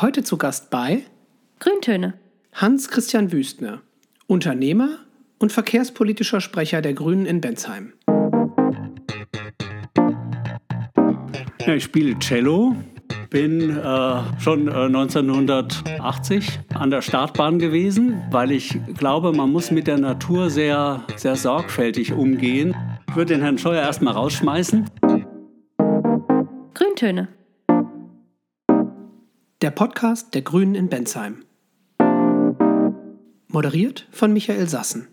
Heute zu Gast bei Grüntöne. Hans-Christian Wüstner, Unternehmer und verkehrspolitischer Sprecher der Grünen in Bensheim. Ja, ich spiele Cello, bin äh, schon äh, 1980 an der Startbahn gewesen, weil ich glaube, man muss mit der Natur sehr, sehr sorgfältig umgehen. Ich würde den Herrn Scheuer erstmal rausschmeißen. Grüntöne. Der Podcast der Grünen in Bensheim. Moderiert von Michael Sassen.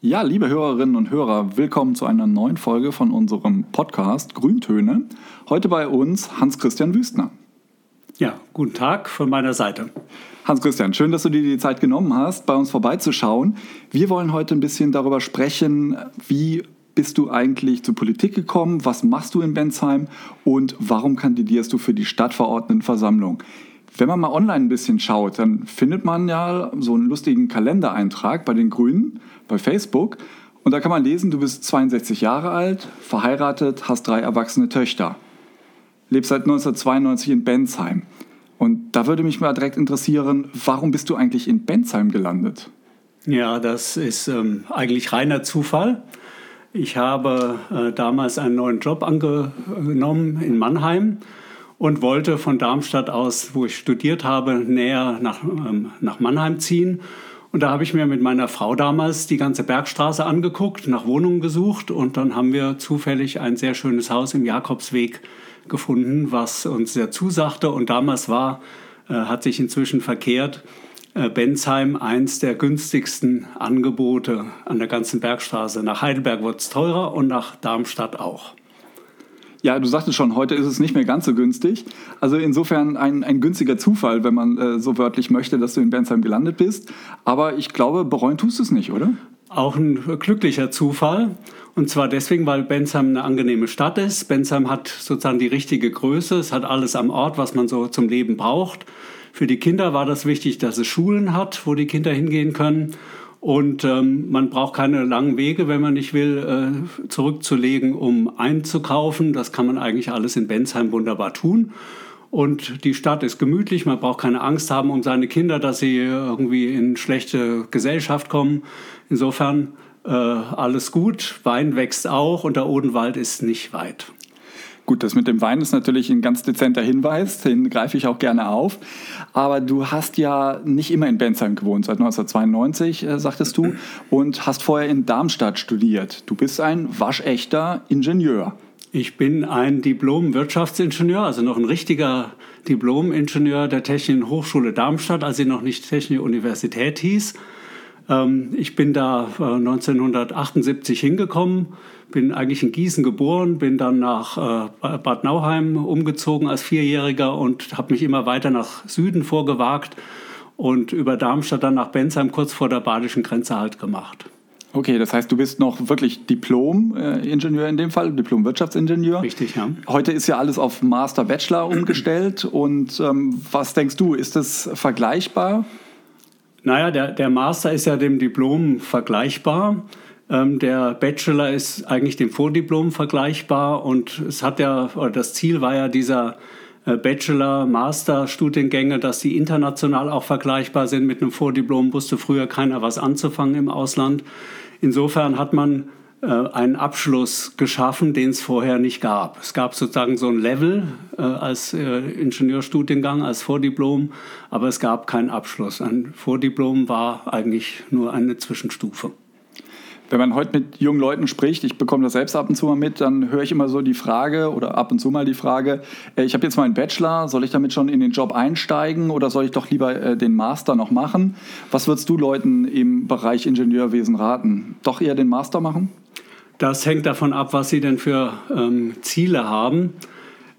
Ja, liebe Hörerinnen und Hörer, willkommen zu einer neuen Folge von unserem Podcast Grüntöne. Heute bei uns Hans-Christian Wüstner. Ja, guten Tag von meiner Seite. Hans-Christian, schön, dass du dir die Zeit genommen hast, bei uns vorbeizuschauen. Wir wollen heute ein bisschen darüber sprechen, wie bist du eigentlich zur Politik gekommen, was machst du in Bensheim und warum kandidierst du für die Stadtverordnetenversammlung? Wenn man mal online ein bisschen schaut, dann findet man ja so einen lustigen Kalendereintrag bei den Grünen, bei Facebook. Und da kann man lesen, du bist 62 Jahre alt, verheiratet, hast drei erwachsene Töchter. Lebst seit 1992 in Bensheim. Und da würde mich mal direkt interessieren, warum bist du eigentlich in Bensheim gelandet? Ja, das ist ähm, eigentlich reiner Zufall. Ich habe äh, damals einen neuen Job angenommen in Mannheim und wollte von Darmstadt aus, wo ich studiert habe, näher nach, ähm, nach Mannheim ziehen. Und da habe ich mir mit meiner Frau damals die ganze Bergstraße angeguckt, nach Wohnungen gesucht und dann haben wir zufällig ein sehr schönes Haus im Jakobsweg gefunden, was uns sehr zusagte. Und damals war, äh, hat sich inzwischen verkehrt, Bensheim eins der günstigsten Angebote an der ganzen Bergstraße. Nach Heidelberg wird es teurer und nach Darmstadt auch. Ja, du sagtest schon, heute ist es nicht mehr ganz so günstig. Also insofern ein, ein günstiger Zufall, wenn man äh, so wörtlich möchte, dass du in Bensheim gelandet bist. Aber ich glaube, bereuen tust du es nicht, oder? Auch ein glücklicher Zufall. Und zwar deswegen, weil Bensheim eine angenehme Stadt ist. Bensheim hat sozusagen die richtige Größe. Es hat alles am Ort, was man so zum Leben braucht. Für die Kinder war das wichtig, dass es Schulen hat, wo die Kinder hingehen können. Und ähm, man braucht keine langen Wege, wenn man nicht will, äh, zurückzulegen, um einzukaufen. Das kann man eigentlich alles in Bensheim wunderbar tun. Und die Stadt ist gemütlich, man braucht keine Angst haben um seine Kinder, dass sie irgendwie in schlechte Gesellschaft kommen. Insofern äh, alles gut. Wein wächst auch und der Odenwald ist nicht weit. Gut, das mit dem Wein ist natürlich ein ganz dezenter Hinweis, den greife ich auch gerne auf. Aber du hast ja nicht immer in Bensheim gewohnt, seit 1992, äh, sagtest du, und hast vorher in Darmstadt studiert. Du bist ein waschechter Ingenieur. Ich bin ein Diplom-Wirtschaftsingenieur, also noch ein richtiger Diplom-Ingenieur der Technischen Hochschule Darmstadt, als sie noch nicht Technische Universität hieß. Ähm, ich bin da 1978 äh, hingekommen, bin eigentlich in Gießen geboren, bin dann nach äh, Bad Nauheim umgezogen als Vierjähriger und habe mich immer weiter nach Süden vorgewagt und über Darmstadt dann nach Bensheim kurz vor der badischen Grenze halt gemacht. Okay, das heißt, du bist noch wirklich Diplom-Ingenieur in dem Fall, Diplom-Wirtschaftsingenieur. Richtig, ja. Heute ist ja alles auf Master-Bachelor umgestellt. Und ähm, was denkst du, ist das vergleichbar? Naja, der, der Master ist ja dem Diplom vergleichbar. Ähm, der Bachelor ist eigentlich dem Vordiplom vergleichbar und es hat ja, oder das Ziel war ja dieser äh, Bachelor-Master-Studiengänge, dass die international auch vergleichbar sind. Mit einem Vordiplom wusste früher keiner was anzufangen im Ausland. Insofern hat man einen Abschluss geschaffen, den es vorher nicht gab. Es gab sozusagen so ein Level äh, als äh, Ingenieurstudiengang, als Vordiplom, aber es gab keinen Abschluss. Ein Vordiplom war eigentlich nur eine Zwischenstufe. Wenn man heute mit jungen Leuten spricht, ich bekomme das selbst ab und zu mal mit, dann höre ich immer so die Frage oder ab und zu mal die Frage, äh, ich habe jetzt mal einen Bachelor, soll ich damit schon in den Job einsteigen oder soll ich doch lieber äh, den Master noch machen? Was würdest du Leuten im Bereich Ingenieurwesen raten? Doch eher den Master machen? Das hängt davon ab, was Sie denn für ähm, Ziele haben.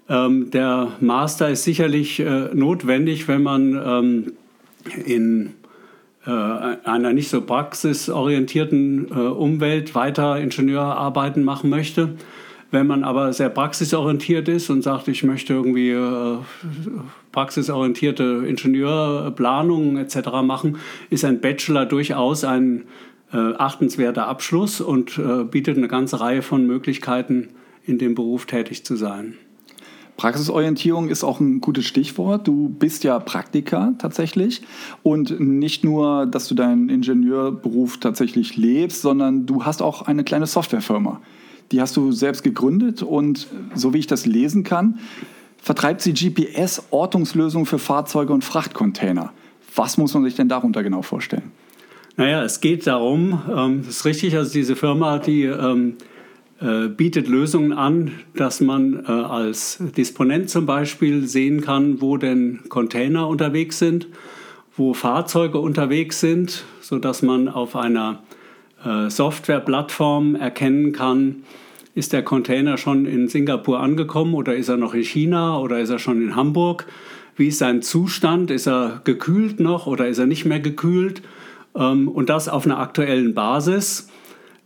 Ähm, der Master ist sicherlich äh, notwendig, wenn man ähm, in äh, einer nicht so praxisorientierten äh, Umwelt weiter Ingenieurarbeiten machen möchte. Wenn man aber sehr praxisorientiert ist und sagt, ich möchte irgendwie äh, praxisorientierte Ingenieurplanungen etc. machen, ist ein Bachelor durchaus ein äh, achtenswerter Abschluss und äh, bietet eine ganze Reihe von Möglichkeiten, in dem Beruf tätig zu sein. Praxisorientierung ist auch ein gutes Stichwort. Du bist ja Praktiker tatsächlich und nicht nur, dass du deinen Ingenieurberuf tatsächlich lebst, sondern du hast auch eine kleine Softwarefirma. Die hast du selbst gegründet und so wie ich das lesen kann, vertreibt sie GPS-Ortungslösungen für Fahrzeuge und Frachtcontainer. Was muss man sich denn darunter genau vorstellen? Naja, es geht darum, ähm, ist richtig, also diese Firma, die ähm, äh, bietet Lösungen an, dass man äh, als Disponent zum Beispiel sehen kann, wo denn Container unterwegs sind, wo Fahrzeuge unterwegs sind, sodass man auf einer äh, Softwareplattform erkennen kann, ist der Container schon in Singapur angekommen oder ist er noch in China oder ist er schon in Hamburg? Wie ist sein Zustand? Ist er gekühlt noch oder ist er nicht mehr gekühlt? Ähm, und das auf einer aktuellen Basis.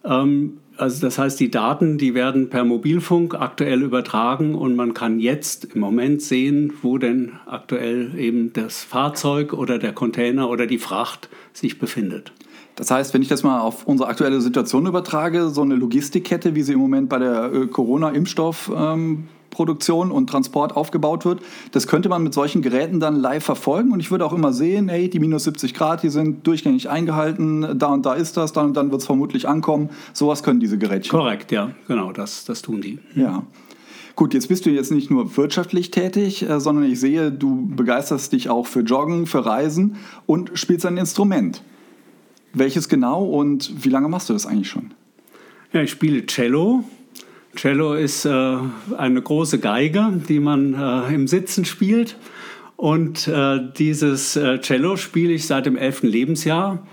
Ähm, also das heißt, die Daten, die werden per Mobilfunk aktuell übertragen und man kann jetzt im Moment sehen, wo denn aktuell eben das Fahrzeug oder der Container oder die Fracht sich befindet. Das heißt, wenn ich das mal auf unsere aktuelle Situation übertrage, so eine Logistikkette, wie sie im Moment bei der äh, Corona-Impfstoff ähm, Produktion und Transport aufgebaut wird. Das könnte man mit solchen Geräten dann live verfolgen und ich würde auch immer sehen, hey, die minus 70 Grad, die sind durchgängig eingehalten, da und da ist das, dann und dann wird es vermutlich ankommen. Sowas können diese Gerätchen. Korrekt, ja, genau, das, das tun die. Ja. Gut, jetzt bist du jetzt nicht nur wirtschaftlich tätig, äh, sondern ich sehe, du begeisterst dich auch für Joggen, für Reisen und spielst ein Instrument. Welches genau und wie lange machst du das eigentlich schon? Ja, ich spiele Cello Cello ist äh, eine große Geige, die man äh, im Sitzen spielt. Und äh, dieses äh, Cello spiele ich seit dem elften Lebensjahr.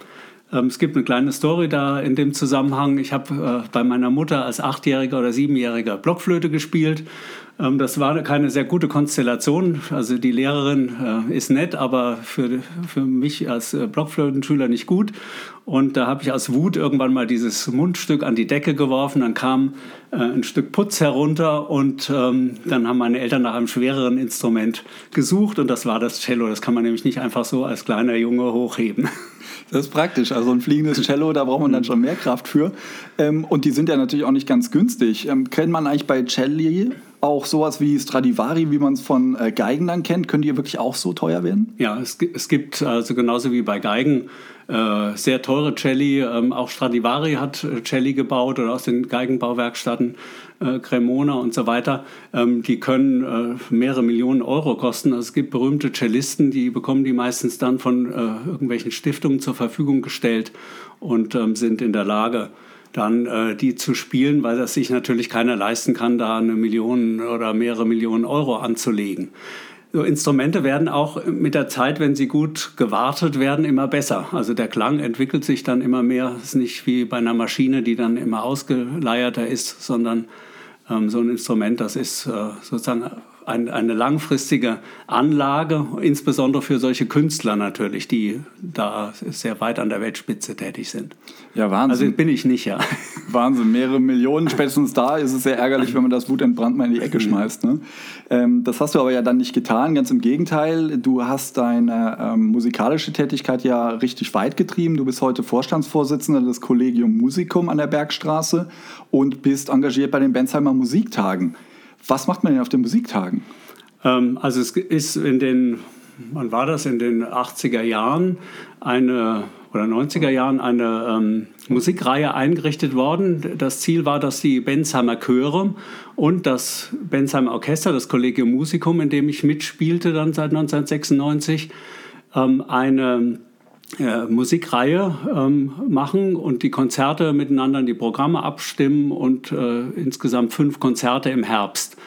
Ähm, es gibt eine kleine Story da in dem Zusammenhang. Ich habe äh, bei meiner Mutter als Achtjähriger oder Siebenjähriger Blockflöte gespielt das war keine sehr gute Konstellation. Also die Lehrerin äh, ist nett, aber für, für mich als äh, Blockflötenschüler nicht gut. Und da habe ich aus Wut irgendwann mal dieses Mundstück an die Decke geworfen. Dann kam äh, ein Stück Putz herunter und ähm, dann haben meine Eltern nach einem schwereren Instrument gesucht und das war das Cello. Das kann man nämlich nicht einfach so als kleiner Junge hochheben. Das ist praktisch. Also ein fliegendes Cello, da braucht man dann schon mehr Kraft für. Ähm, und die sind ja natürlich auch nicht ganz günstig. Ähm, kennt man eigentlich bei Celli auch sowas wie Stradivari, wie man es von äh, Geigen dann kennt? Können die wirklich auch so teuer werden? Ja, es, es gibt also genauso wie bei Geigen äh, sehr teure Celli. Ähm, auch Stradivari hat äh, Celli gebaut oder aus den Geigenbauwerkstätten äh, Cremona und so weiter. Ähm, die können äh, mehrere Millionen Euro kosten. Also es gibt berühmte Cellisten, die bekommen die meistens dann von äh, irgendwelchen Stiftungen zur Verfügung gestellt und ähm, sind in der Lage, dann äh, die zu spielen, weil das sich natürlich keiner leisten kann, da eine Million oder mehrere Millionen Euro anzulegen. So Instrumente werden auch mit der Zeit, wenn sie gut gewartet werden, immer besser. Also der Klang entwickelt sich dann immer mehr. Es ist nicht wie bei einer Maschine, die dann immer ausgeleierter ist, sondern ähm, so ein Instrument, das ist äh, sozusagen ein, eine langfristige Anlage, insbesondere für solche Künstler natürlich, die da sehr weit an der Weltspitze tätig sind. Ja, Wahnsinn. Also bin ich nicht, ja. Wahnsinn, mehrere Millionen spätestens da ist es sehr ärgerlich, wenn man das wutentbrannt mal in die Ecke schmeißt. Ne? Ähm, das hast du aber ja dann nicht getan, ganz im Gegenteil. Du hast deine ähm, musikalische Tätigkeit ja richtig weit getrieben. Du bist heute Vorstandsvorsitzender des Collegium Musicum an der Bergstraße und bist engagiert bei den Bensheimer Musiktagen. Was macht man denn auf den Musiktagen? Ähm, also es ist in den, wann war das, in den 80er Jahren eine oder 90er Jahren eine ähm, Musikreihe eingerichtet worden. Das Ziel war, dass die Bensheimer Chöre und das Bensheimer Orchester, das Collegium Musicum, in dem ich mitspielte dann seit 1996, ähm, eine äh, Musikreihe ähm, machen und die Konzerte miteinander, die Programme abstimmen und äh, insgesamt fünf Konzerte im Herbst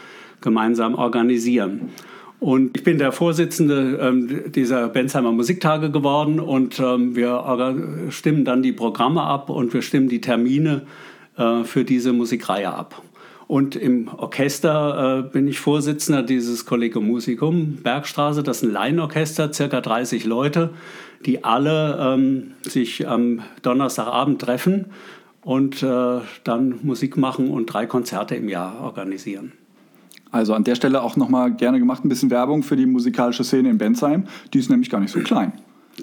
gemeinsam organisieren. Und ich bin der Vorsitzende ähm, dieser Bensheimer Musiktage geworden und ähm, wir stimmen dann die Programme ab und wir stimmen die Termine äh, für diese Musikreihe ab. Und im Orchester äh, bin ich Vorsitzender dieses Collegium Musicum Bergstraße. Das ist ein Laienorchester, circa 30 Leute, die alle ähm, sich am Donnerstagabend treffen und äh, dann Musik machen und drei Konzerte im Jahr organisieren. Also an der Stelle auch nochmal gerne gemacht ein bisschen Werbung für die musikalische Szene in Bensheim. Die ist nämlich gar nicht so klein.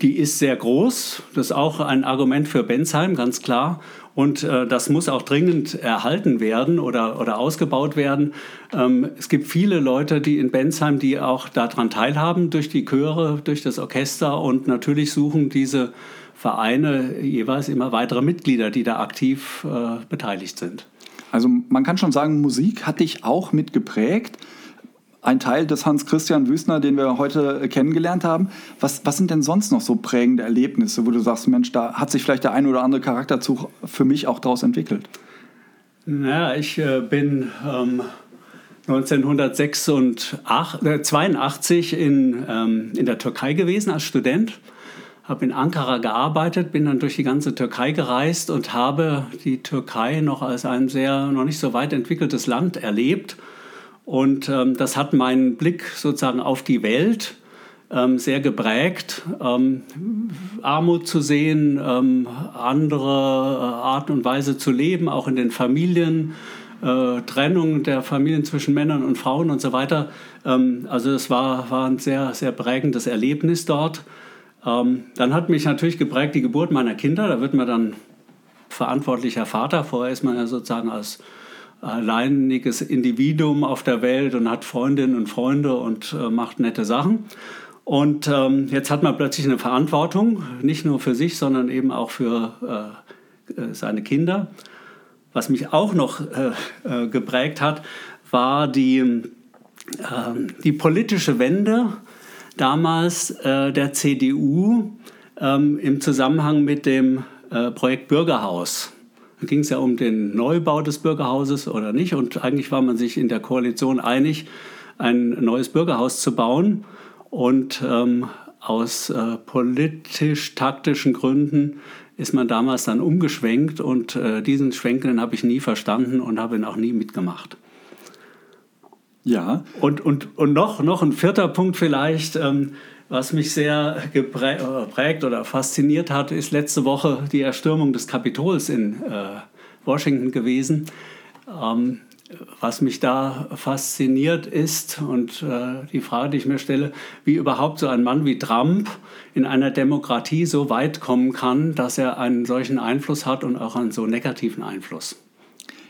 Die ist sehr groß. Das ist auch ein Argument für Bensheim, ganz klar. Und äh, das muss auch dringend erhalten werden oder, oder ausgebaut werden. Ähm, es gibt viele Leute, die in Bensheim, die auch daran teilhaben, durch die Chöre, durch das Orchester. Und natürlich suchen diese Vereine jeweils immer weitere Mitglieder, die da aktiv äh, beteiligt sind. Also man kann schon sagen, Musik hat dich auch mitgeprägt ein Teil des Hans-Christian Wüstner, den wir heute kennengelernt haben. Was, was sind denn sonst noch so prägende Erlebnisse, wo du sagst, Mensch, da hat sich vielleicht der ein oder andere Charakterzug für mich auch daraus entwickelt? Naja, ich äh, bin ähm, 1982 äh, in, ähm, in der Türkei gewesen als Student, habe in Ankara gearbeitet, bin dann durch die ganze Türkei gereist und habe die Türkei noch als ein sehr noch nicht so weit entwickeltes Land erlebt und ähm, das hat meinen Blick sozusagen auf die Welt ähm, sehr geprägt. Ähm, Armut zu sehen, ähm, andere äh, Art und Weise zu leben, auch in den Familien, äh, Trennung der Familien zwischen Männern und Frauen und so weiter. Ähm, also es war, war ein sehr, sehr prägendes Erlebnis dort. Ähm, dann hat mich natürlich geprägt die Geburt meiner Kinder. Da wird man dann verantwortlicher Vater. Vorher ist man ja sozusagen als alleiniges Individuum auf der Welt und hat Freundinnen und Freunde und äh, macht nette Sachen. Und ähm, jetzt hat man plötzlich eine Verantwortung, nicht nur für sich, sondern eben auch für äh, äh seine Kinder. Was mich auch noch äh, äh geprägt hat, war die, ähm, die politische Wende damals äh, der CDU ähm, im Zusammenhang mit dem Projekt Bürgerhaus. Da ging es ja um den Neubau des Bürgerhauses oder nicht. Und eigentlich war man sich in der Koalition einig, ein neues Bürgerhaus zu bauen. Und ähm, aus äh, politisch-taktischen Gründen ist man damals dann umgeschwenkt. Und äh, diesen Schwenken habe ich nie verstanden und habe ihn auch nie mitgemacht. Ja. Und, und, und noch, noch ein vierter Punkt vielleicht. Ähm, was mich sehr geprägt oder fasziniert hat, ist letzte Woche die Erstürmung des Kapitols in äh, Washington gewesen. Ähm, was mich da fasziniert ist und äh, die Frage, die ich mir stelle, wie überhaupt so ein Mann wie Trump in einer Demokratie so weit kommen kann, dass er einen solchen Einfluss hat und auch einen so negativen Einfluss.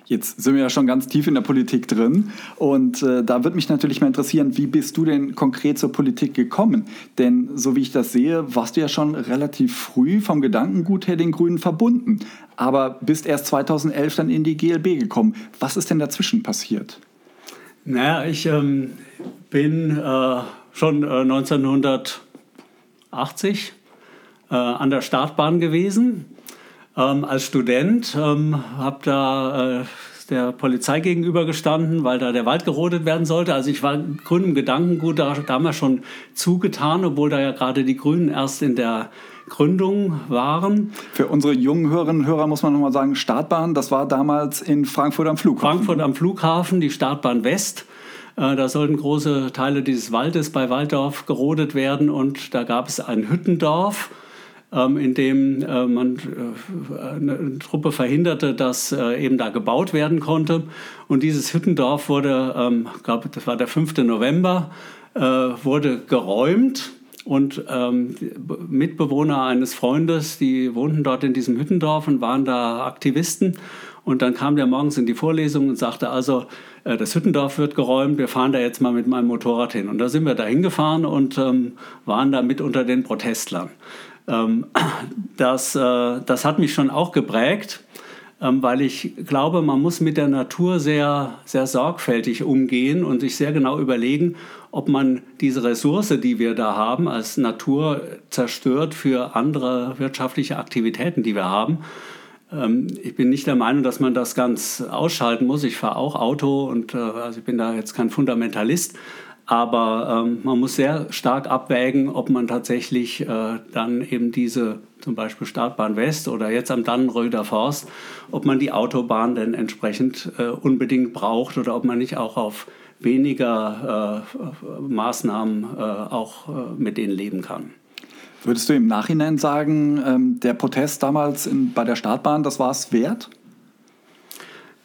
Jetzt sind wir ja schon ganz tief in der Politik drin und äh, da würde mich natürlich mal interessieren, wie bist du denn konkret zur Politik gekommen? Denn so wie ich das sehe, warst du ja schon relativ früh vom Gedankengut her den Grünen verbunden, aber bist erst 2011 dann in die GLB gekommen. Was ist denn dazwischen passiert? Naja, ich ähm, bin äh, schon äh, 1980 äh, an der Startbahn gewesen ähm, als Student. Ähm, habe da äh, der Polizei gegenübergestanden, weil da der Wald gerodet werden sollte. Also ich war grünem Gedankengut da, damals schon zugetan, obwohl da ja gerade die Grünen erst in der Gründung waren. Für unsere jungen Hörerinnen und Hörer muss man nochmal sagen, Startbahn, das war damals in Frankfurt am Flughafen. Frankfurt am Flughafen, die Startbahn West. Äh, da sollten große Teile dieses Waldes bei Walddorf gerodet werden und da gab es ein Hüttendorf ähm, in dem äh, man äh, eine Truppe verhinderte, dass äh, eben da gebaut werden konnte. Und dieses Hüttendorf wurde, ähm, glaube, das war der 5. November, wurde geräumt. Und ähm, Mitbewohner eines Freundes, die wohnten dort in diesem Hüttendorf und waren da Aktivisten. Und dann kam der morgens in die Vorlesung und sagte, also das Hüttendorf wird geräumt, wir fahren da jetzt mal mit meinem Motorrad hin. Und da sind wir da hingefahren und ähm, waren da mit unter den Protestlern. Ähm, das, äh, das hat mich schon auch geprägt, ähm, weil ich glaube, man muss mit der Natur sehr, sehr sorgfältig umgehen und sich sehr genau überlegen, ob man diese Ressource, die wir da haben, als Natur zerstört für andere wirtschaftliche Aktivitäten, die wir haben. Ähm, ich bin nicht der Meinung, dass man das ganz ausschalten muss. Ich fahre auch Auto und äh, also ich bin da jetzt kein Fundamentalist. Aber ähm, man muss sehr stark abwägen, ob man tatsächlich äh, dann eben diese zum Beispiel Startbahn West oder jetzt am Dannenröder Forst, ob man die Autobahn denn entsprechend äh, unbedingt braucht oder ob man nicht auch auf weniger äh, Maßnahmen äh, auch äh, mit denen leben kann. Würdest du im Nachhinein sagen, ähm, der Protest damals in, bei der Startbahn, das war es wert?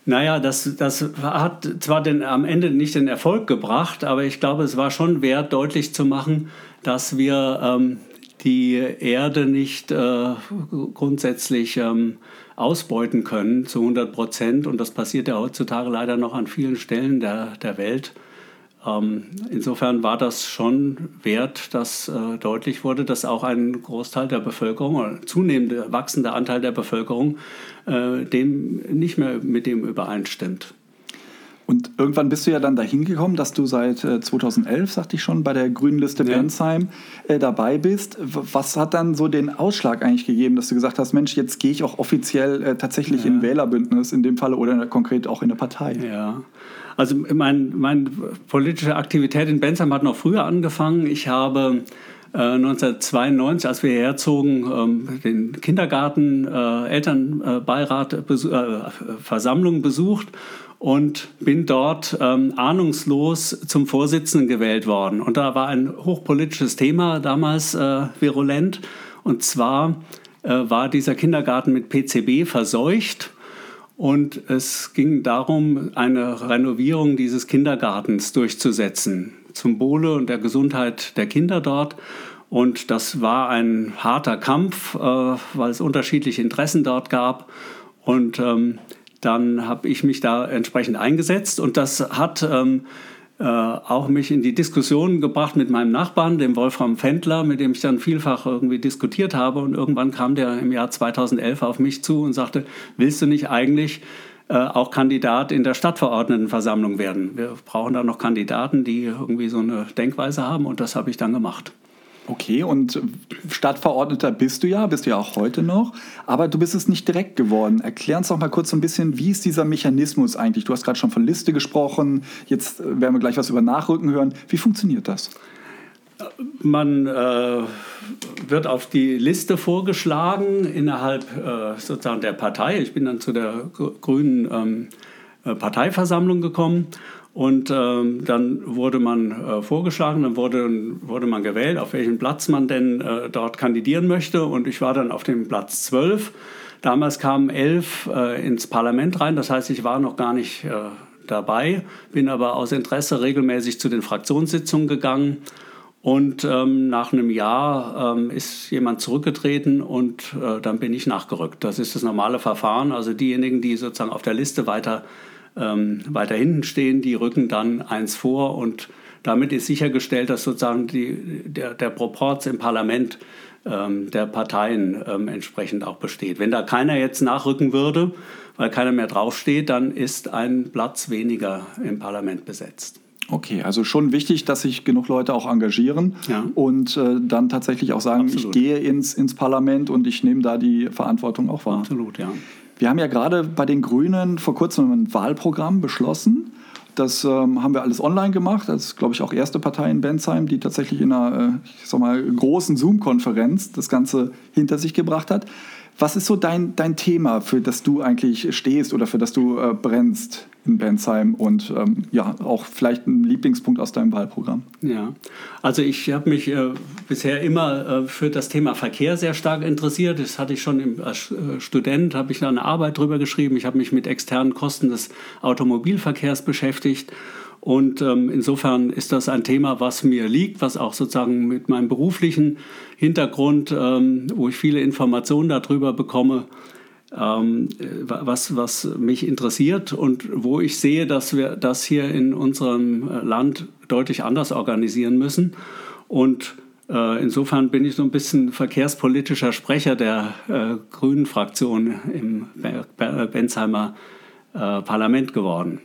Naja, das, das hat zwar den, am Ende nicht den Erfolg gebracht, aber ich glaube, es war schon wert, deutlich zu machen, dass wir ähm, die Erde nicht äh, grundsätzlich ähm, ausbeuten können zu 100 Prozent. Und das passiert ja heutzutage leider noch an vielen Stellen der, der Welt. Ähm, insofern war das schon wert, dass äh, deutlich wurde, dass auch ein Großteil der Bevölkerung oder zunehmend wachsender Anteil der Bevölkerung äh, dem nicht mehr mit dem übereinstimmt. Und irgendwann bist du ja dann dahin gekommen, dass du seit äh, 2011, sagte ich schon, bei der Grünen Liste ja. Bensheim äh, dabei bist. Was hat dann so den Ausschlag eigentlich gegeben, dass du gesagt hast, Mensch, jetzt gehe ich auch offiziell äh, tatsächlich ja. in Wählerbündnis in dem Falle oder konkret auch in der Partei? Ja. Also meine mein politische Aktivität in Bensheim hat noch früher angefangen. Ich habe 1992, äh, als wir hierher zogen, ähm, den Kindergarten, äh, Elternbeirat, äh, Versammlung besucht und bin dort ähm, ahnungslos zum Vorsitzenden gewählt worden. Und da war ein hochpolitisches Thema damals äh, virulent. Und zwar äh, war dieser Kindergarten mit PCB verseucht. Und es ging darum, eine Renovierung dieses Kindergartens durchzusetzen, zum Wohle und der Gesundheit der Kinder dort. Und das war ein harter Kampf, äh, weil es unterschiedliche Interessen dort gab. Und ähm, dann habe ich mich da entsprechend eingesetzt und das hat ähm, äh, auch mich in die Diskussion gebracht mit meinem Nachbarn, dem Wolfram Fendler, mit dem ich dann vielfach irgendwie diskutiert habe und irgendwann kam der im Jahr 2011 auf mich zu und sagte, willst du nicht eigentlich äh, auch Kandidat in der Stadtverordnetenversammlung werden? Wir brauchen da noch Kandidaten, die irgendwie so eine Denkweise haben und das habe ich dann gemacht. Okay, und Stadtverordneter bist du ja, bist du ja auch heute noch, aber du bist es nicht direkt geworden. Erklär uns doch mal kurz so ein bisschen, wie ist dieser Mechanismus eigentlich? Du hast gerade schon von Liste gesprochen, jetzt werden wir gleich was über Nachrücken hören. Wie funktioniert das? Man äh, wird auf die Liste vorgeschlagen innerhalb äh, sozusagen der Partei. Ich bin dann zu der grünen ähm, äh, Parteiversammlung gekommen und ähm, dann wurde man äh, vorgeschlagen, dann wurde, wurde man gewählt, auf welchen Platz man denn äh, dort kandidieren möchte. Und ich war dann auf dem Platz 12. Damals kamen elf äh, ins Parlament rein, das heißt, ich war noch gar nicht äh, dabei, bin aber aus Interesse regelmäßig zu den Fraktionssitzungen gegangen. Und ähm, nach einem Jahr ähm, ist jemand zurückgetreten und äh, dann bin ich nachgerückt. Das ist das normale Verfahren. Also diejenigen, die sozusagen auf der Liste weiter ähm, weiter hinten stehen, die rücken dann eins vor und damit ist sichergestellt, dass sozusagen die, der, der Proporz im Parlament ähm, der Parteien ähm, entsprechend auch besteht. Wenn da keiner jetzt nachrücken würde, weil keiner mehr draufsteht, dann ist ein Platz weniger im Parlament besetzt. Okay, also schon wichtig, dass sich genug Leute auch engagieren ja. und äh, dann tatsächlich auch sagen, Absolut. ich gehe ins, ins Parlament und ich nehme da die Verantwortung auch wahr. Absolut, ja. Wir haben ja gerade bei den Grünen vor kurzem ein Wahlprogramm beschlossen. Das ähm, haben wir alles online gemacht. Das ist, glaube ich, auch erste Partei in Bensheim, die tatsächlich in einer äh, ich sag mal, großen Zoom-Konferenz das Ganze hinter sich gebracht hat. Was ist so dein, dein Thema, für das du eigentlich stehst oder für das du äh, brennst in Bensheim und ähm, ja, auch vielleicht ein Lieblingspunkt aus deinem Wahlprogramm? Ja, also ich habe mich äh, bisher immer äh, für das Thema Verkehr sehr stark interessiert. Das hatte ich schon im, als äh, Student, habe ich da eine Arbeit drüber geschrieben. Ich habe mich mit externen Kosten des Automobilverkehrs beschäftigt und ähm, insofern ist das ein Thema, was mir liegt, was auch sozusagen mit meinem beruflichen Hintergrund, ähm, wo ich viele Informationen darüber bekomme, ähm, was, was mich interessiert und wo ich sehe, dass wir das hier in unserem äh, Land deutlich anders organisieren müssen. Und äh, insofern bin ich so ein bisschen verkehrspolitischer Sprecher der äh, Grünen Fraktion im Bensheimer äh, Parlament geworden.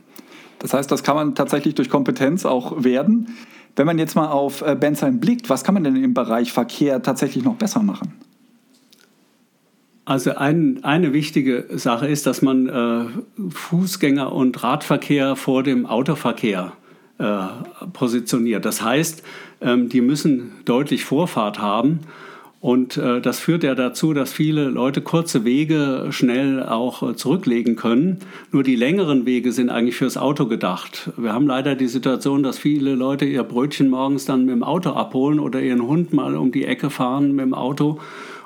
Das heißt, das kann man tatsächlich durch Kompetenz auch werden. Wenn man jetzt mal auf äh, Bensheim blickt, was kann man denn im Bereich Verkehr tatsächlich noch besser machen? Also ein, eine wichtige Sache ist, dass man äh, Fußgänger- und Radverkehr vor dem Autoverkehr äh, positioniert. Das heißt, ähm, die müssen deutlich Vorfahrt haben und äh, das führt ja dazu, dass viele Leute kurze Wege schnell auch äh, zurücklegen können. Nur die längeren Wege sind eigentlich fürs Auto gedacht. Wir haben leider die Situation, dass viele Leute ihr Brötchen morgens dann mit dem Auto abholen oder ihren Hund mal um die Ecke fahren mit dem Auto.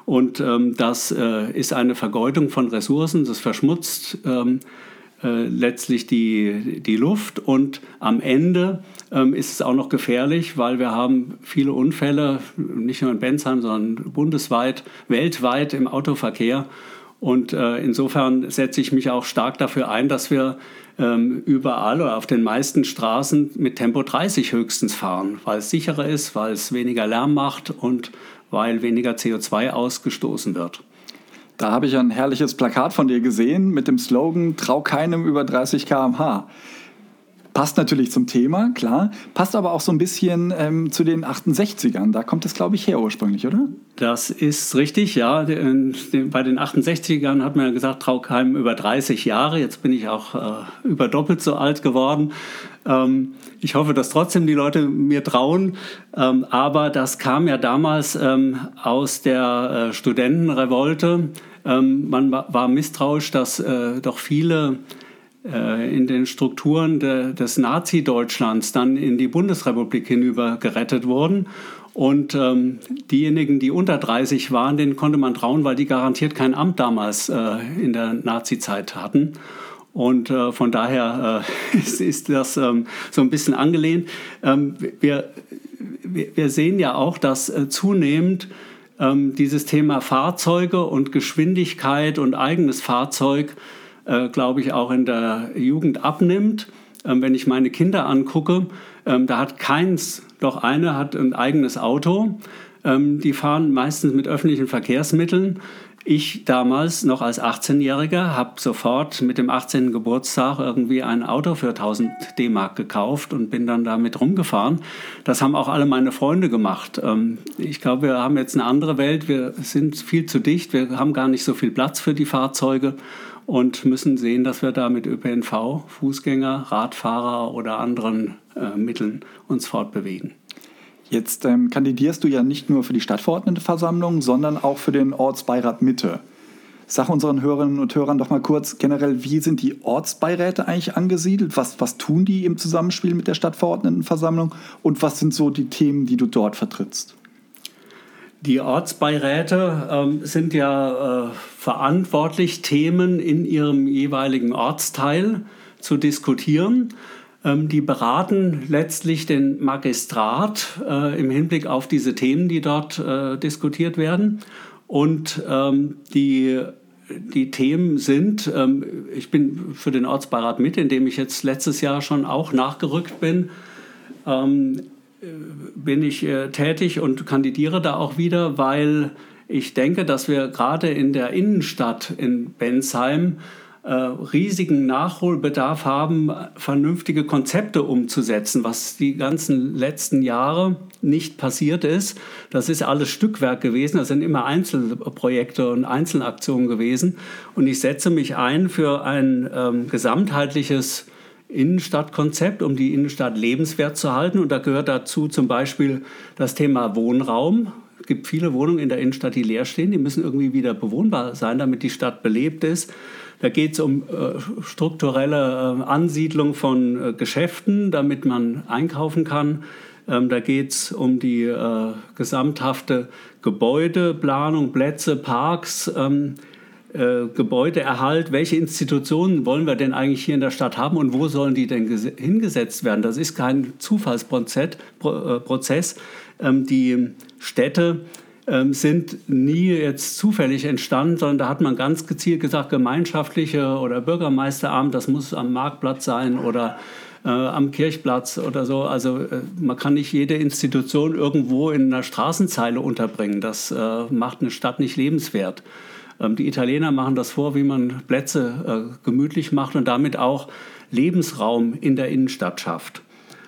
Und ähm, das äh, ist eine Vergeutung von Ressourcen, das verschmutzt ähm, äh, letztlich die, die Luft und am Ende ähm, ist es auch noch gefährlich, weil wir haben viele Unfälle, nicht nur in Bensheim, sondern bundesweit, weltweit im Autoverkehr. Und äh, insofern setze ich mich auch stark dafür ein, dass wir ähm, überall oder auf den meisten Straßen mit Tempo 30 höchstens fahren, weil es sicherer ist, weil es weniger Lärm macht und weil weniger CO2 ausgestoßen wird. Da habe ich ein herrliches Plakat von dir gesehen mit dem Slogan Trau keinem über 30 km/h. Passt natürlich zum Thema, klar. Passt aber auch so ein bisschen ähm, zu den 68ern. Da kommt es, glaube ich, her ursprünglich, oder? Das ist richtig, ja. Bei den 68ern hat man ja gesagt, trau keinem über 30 Jahre. Jetzt bin ich auch äh, über doppelt so alt geworden. Ähm, ich hoffe, dass trotzdem die Leute mir trauen. Ähm, aber das kam ja damals ähm, aus der äh, Studentenrevolte. Ähm, man war misstrauisch, dass äh, doch viele äh, in den Strukturen de, des Nazi-Deutschlands dann in die Bundesrepublik hinüber gerettet wurden. Und ähm, diejenigen, die unter 30 waren, denen konnte man trauen, weil die garantiert kein Amt damals äh, in der Nazi-Zeit hatten. Und äh, von daher äh, ist, ist, das ähm, so ein bisschen angelehnt. Ähm, wir, wir sehen ja auch, dass äh, zunehmend ähm, dieses Thema Fahrzeuge und Geschwindigkeit und eigenes Fahrzeug äh, glaube ich, auch in der Jugend abnimmt. Ähm, wenn ich meine Kinder angucke, ähm, da hat keins, doch eine hat ein eigenes Auto. Ähm, die fahren meistens mit öffentlichen Verkehrsmitteln. Ich damals noch als 18-Jähriger habe sofort mit dem 18. Geburtstag irgendwie ein Auto für 1000 D-Mark gekauft und bin dann damit rumgefahren. Das haben auch alle meine Freunde gemacht. Ähm, ich glaube, wir haben jetzt eine andere Welt. Wir sind viel zu dicht. Wir haben gar nicht so viel Platz für die Fahrzeuge und müssen sehen, dass wir da mit ÖPNV, Fußgänger, Radfahrer oder anderen äh, Mitteln uns fortbewegen. Jetzt ähm, kandidierst du ja nicht nur für die Stadtverordnetenversammlung, sondern auch für den Ortsbeirat Mitte. Sag unseren Hörerinnen und Hörern doch mal kurz generell, wie sind die Ortsbeiräte eigentlich angesiedelt? Was, was tun die im Zusammenspiel mit der Stadtverordnetenversammlung? Und was sind so die Themen, die du dort vertrittst? Die Ortsbeiräte ähm, sind ja äh, verantwortlich, Themen in ihrem jeweiligen Ortsteil zu diskutieren. Ähm, die beraten letztlich den Magistrat äh, im Hinblick auf diese Themen, die dort äh, diskutiert werden. Und ähm, die die Themen sind, ähm, ich bin für den Ortsbeirat mit, in dem ich jetzt letztes Jahr schon auch nachgerückt bin. Bin ich äh, tätig und kandidiere da auch wieder, weil ich denke, dass wir gerade in der Innenstadt in Bensheim riesigen Nachholbedarf haben, vernünftige Konzepte umzusetzen, was die ganzen letzten Jahre nicht passiert ist. Das ist alles Stückwerk gewesen, das sind immer Einzelprojekte und Einzelaktionen gewesen. Und ich setze mich ein für ein ähm, gesamtheitliches Innenstadtkonzept, um die Innenstadt lebenswert zu halten. Und da gehört dazu zum Beispiel das Thema Wohnraum. Es gibt viele Wohnungen in der Innenstadt, die leer stehen. Die müssen irgendwie wieder bewohnbar sein, damit die Stadt belebt ist. Da geht es um äh, strukturelle äh, Ansiedlung von äh, Geschäften, damit man einkaufen kann. Ähm, da geht es um die äh, gesamthafte Gebäudeplanung, Plätze, Parks. Ähm, äh, Gebäudeerhalt, welche Institutionen wollen wir denn eigentlich hier in der Stadt haben und wo sollen die denn hingesetzt werden? Das ist kein Zufallsprozess. Äh, ähm, die Städte sind nie jetzt zufällig entstanden, sondern da hat man ganz gezielt gesagt, gemeinschaftliche oder Bürgermeisteramt, das muss am Marktplatz sein oder äh, am Kirchplatz oder so. Also äh, man kann nicht jede Institution irgendwo in einer Straßenzeile unterbringen. Das äh, macht eine Stadt nicht lebenswert. Ähm, die Italiener machen das vor, wie man Plätze äh, gemütlich macht und damit auch Lebensraum in der Innenstadt schafft.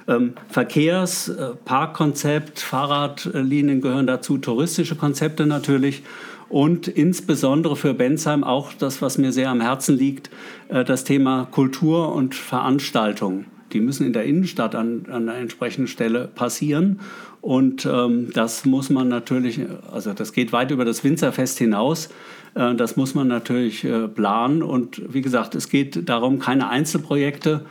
Ähm, Verkehrs-, äh, Parkkonzept, Fahrradlinien gehören dazu, touristische Konzepte natürlich und insbesondere für Bensheim auch das, was mir sehr am Herzen liegt, äh, das Thema Kultur und Veranstaltung. Die müssen in der Innenstadt an, an einer entsprechenden Stelle passieren. Und ähm, das muss man natürlich, also das geht weit über das Winzerfest hinaus. Äh, das muss man natürlich planen. Und wie gesagt, es geht darum, keine Einzelprojekte äh,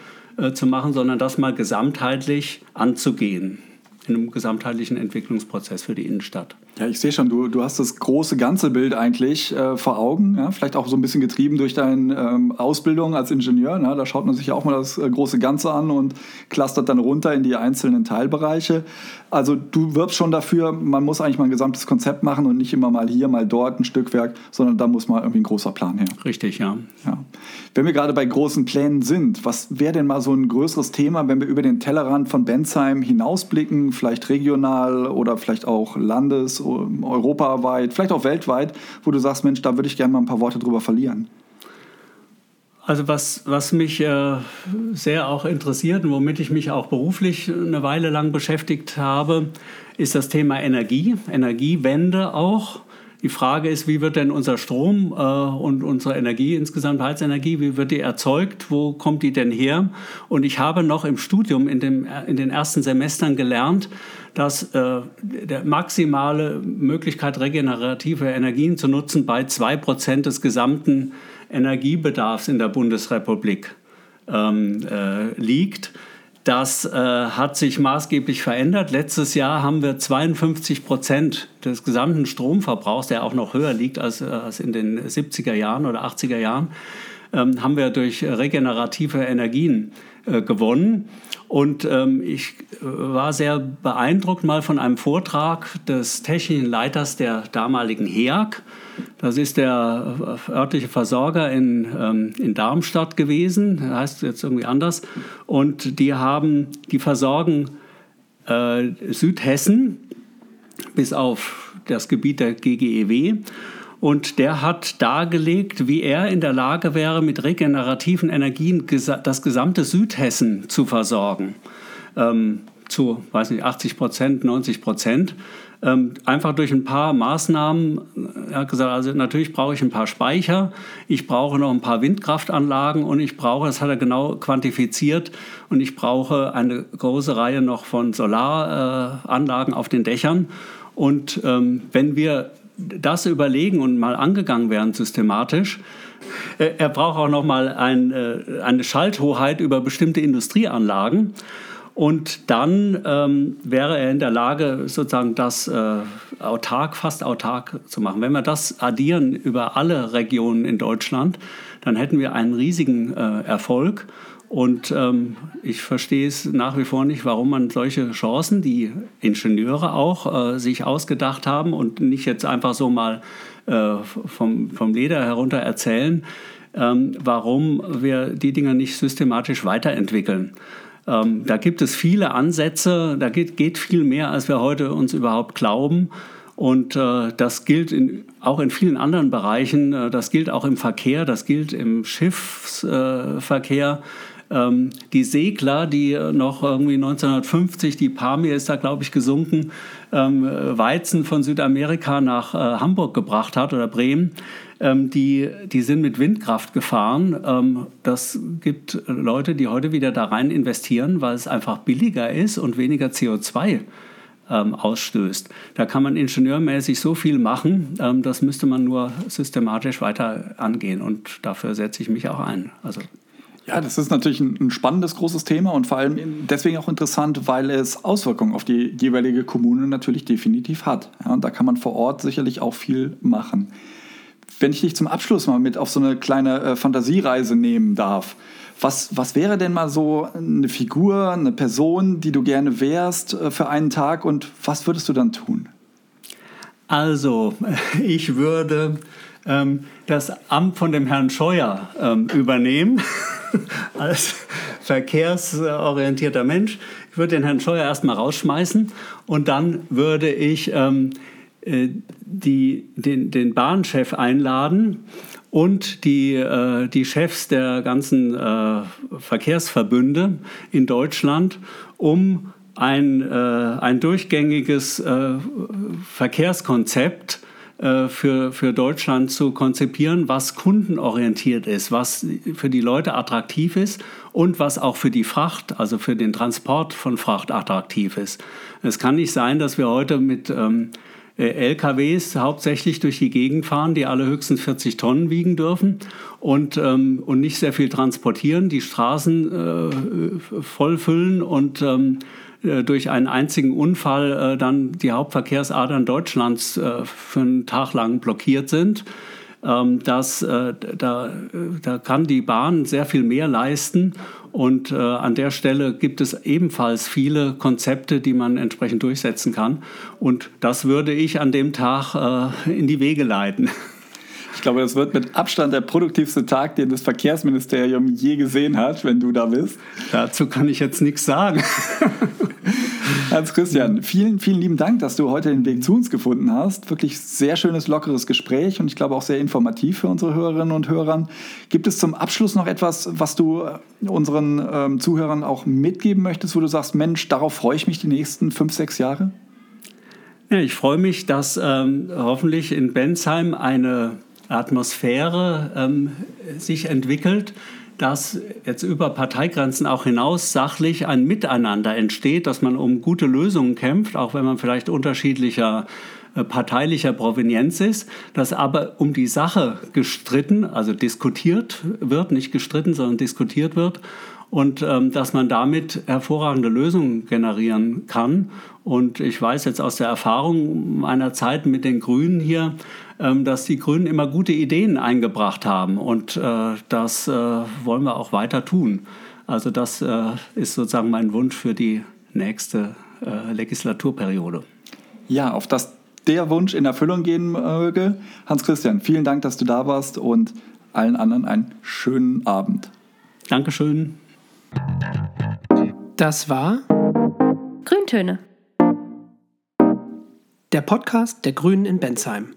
zu machen, sondern das mal gesamtheitlich anzugehen in einem gesamtheitlichen Entwicklungsprozess für die Innenstadt. Ja, ich sehe schon, du, du hast das große ganze Bild eigentlich äh, vor Augen. Ja? Vielleicht auch so ein bisschen getrieben durch deine ähm, Ausbildung als Ingenieur. Ne? Da schaut man sich ja auch mal das äh, große Ganze an und clustert dann runter in die einzelnen Teilbereiche. Also du wirbst schon dafür, man muss eigentlich mal ein gesamtes Konzept machen und nicht immer mal hier, mal dort ein Stückwerk, sondern da muss mal irgendwie ein großer Plan her. Richtig, ja. ja. Wenn wir gerade bei großen Plänen sind, was wäre denn mal so ein größeres Thema, wenn wir über den Tellerrand von Bensheim hinausblicken, vielleicht regional oder vielleicht auch landes- europaweit, vielleicht auch weltweit, wo du sagst, Mensch, da würde ich gerne mal ein paar Worte drüber verlieren? Also was, was mich äh, sehr auch interessiert und womit ich mich auch beruflich eine Weile lang beschäftigt habe, ist das Thema Energie, Energiewende auch. Die Frage ist, wie wird denn unser Strom äh, und unsere Energie, insgesamt Heizenergie, wie wird die erzeugt? Wo kommt die denn her? Und ich habe noch im Studium in, dem, in den ersten Semestern gelernt, dass äh, der maximale Möglichkeit, regenerative Energien zu nutzen, bei 2% des gesamten Energiebedarfs in der Bundesrepublik ähm, äh, liegt. Das äh, hat sich maßgeblich verändert. Letztes Jahr haben wir 52 Prozent des gesamten Stromverbrauchs, der auch noch höher liegt als, äh, als in den 70er Jahren oder 80er Jahren, ähm, haben wir durch regenerative Energien äh, gewonnen. Und ähm, ich äh, war sehr beeindruckt mal von einem Vortrag des technischen Leiters der damaligen HEAG. Das ist der äh, örtliche Versorger in, ähm, in Darmstadt gewesen, heißt jetzt irgendwie anders. Und die haben, die versorgen äh, Südhessen bis auf das Gebiet der GGEW. Und der hat dargelegt, wie er in der Lage wäre, mit regenerativen Energien das gesamte Südhessen zu versorgen. Ähm, zu, weiß nicht, 80 Prozent, 90 Prozent. Ähm, einfach durch ein paar Maßnahmen. Er hat gesagt, also natürlich brauche ich ein paar Speicher, ich brauche noch ein paar Windkraftanlagen und ich brauche, das hat er genau quantifiziert, und ich brauche eine große Reihe noch von Solaranlagen äh, auf den Dächern. Und ähm, wenn wir das überlegen und mal angegangen werden systematisch. Äh, er braucht auch noch mal ein, äh, eine Schalthoheit über bestimmte Industrieanlagen. Und dann ähm, wäre er in der Lage, sozusagen das äh, autark, fast autark zu machen. Wenn wir das addieren über alle Regionen in Deutschland, dann hätten wir einen riesigen äh, Erfolg. Und ähm, ich verstehe es nach wie vor nicht, warum man solche Chancen, die Ingenieure auch äh, sich ausgedacht haben und nicht jetzt einfach so mal äh, vom, vom Leder herunter erzählen, ähm, warum wir die Dinge nicht systematisch weiterentwickeln. Ähm, da gibt es viele Ansätze, da geht, geht, viel mehr, als wir heute uns überhaupt glauben. Und äh, das gilt in, auch in vielen anderen Bereichen. Äh, das gilt auch im Verkehr, das gilt im Schiffsverkehr. Äh, ähm, die Segler, die noch irgendwie 1950, die Pamir ist da, glaube ich, gesunken, ähm, Weizen von Südamerika nach äh, Hamburg gebracht hat oder Bremen, ähm, die, die sind mit Windkraft gefahren. Ähm, das gibt Leute, die heute wieder da rein investieren, weil es einfach billiger ist und weniger CO2 ähm, ausstößt. Da kann man ingenieurmäßig so viel machen, ähm, das müsste man nur systematisch weiter angehen und dafür setze ich mich auch ein. Also ja, das ist natürlich ein, spannendes, großes Thema und vor allem deswegen auch interessant, weil es Auswirkungen auf die jeweilige Kommune natürlich definitiv hat. Ja, und da kann man vor Ort sicherlich auch viel machen. Wenn ich dich zum Abschluss mal mit auf so eine kleine äh, Fantasiereise nehmen darf, was, was wäre denn mal so eine Figur, eine Person, die du gerne wärst äh, für einen Tag und was würdest du dann tun? Also, ich würde ähm, das Amt von dem Herrn Scheuer ähm, übernehmen. als verkehrsorientierter Mensch. Ich würde den Herrn Scheuer erstmal rausschmeißen und dann würde ich ähm, äh, die, den, den Bahnchef einladen und die, äh, die Chefs der ganzen äh, Verkehrsverbünde in Deutschland, um ein, äh, ein durchgängiges äh, Verkehrskonzept äh, für, für Deutschland zu konzipieren, was kundenorientiert ist, was für die Leute attraktiv ist und was auch für die Fracht, also für den Transport von Fracht attraktiv ist. Es kann nicht sein, dass wir heute mit ähm, äh, LKWs hauptsächlich durch die Gegend fahren, die alle höchstens 40 Tonnen wiegen dürfen und, ähm, und nicht sehr viel transportieren, die Straßen äh, vollfüllen und ähm, äh, durch einen einzigen Unfall äh, dann die Hauptverkehrsadern Deutschlands äh, für einen Tag lang blockiert sind. Ähm, das, da, da kann die Bahn sehr viel mehr leisten. Und äh, an der Stelle gibt es ebenfalls viele Konzepte, die man entsprechend durchsetzen kann. Und das würde ich an dem Tag äh, in die Wege leiten. Ich glaube, das wird mit Abstand der produktivste Tag, den das Verkehrsministerium je gesehen hat, wenn du da bist. Dazu kann ich jetzt nichts sagen. Hans-Christian, vielen, vielen lieben Dank, dass du heute den Weg zu uns gefunden hast. Wirklich sehr schönes, lockeres Gespräch und ich glaube auch sehr informativ für unsere Hörerinnen und Hörer. Gibt es zum Abschluss noch etwas, was du äh, unseren ähm, Zuhörern auch mitgeben möchtest, wo du sagst, Mensch, darauf freue ich mich die nächsten fünf, sechs Jahre? Ja, ich freue mich, dass ähm, hoffentlich in Bensheim eine Atmosphäre ähm, sich entwickelt, dass jetzt über Parteigrenzen auch hinaus sachlich ein Miteinander entsteht, dass man um gute Lösungen kämpft, auch wenn man vielleicht unterschiedlicher äh, parteilicher Provenienz ist, dass aber um die Sache gestritten, also diskutiert wird, nicht gestritten, sondern diskutiert wird und ähm, dass man damit hervorragende Lösungen generieren kann. Und ich weiß jetzt aus der Erfahrung meiner Zeit mit den Grünen hier, dass die Grünen immer gute Ideen eingebracht haben. Und äh, das äh, wollen wir auch weiter tun. Also das äh, ist sozusagen mein Wunsch für die nächste Legislaturperiode. Ja, auf das der Wunsch in Erfüllung gehen möge. Hans-Christian, vielen Dank, dass du da warst und allen anderen einen schönen Abend. Dankeschön. Das war Grüntöne. Der Podcast der Grünen in Bensheim.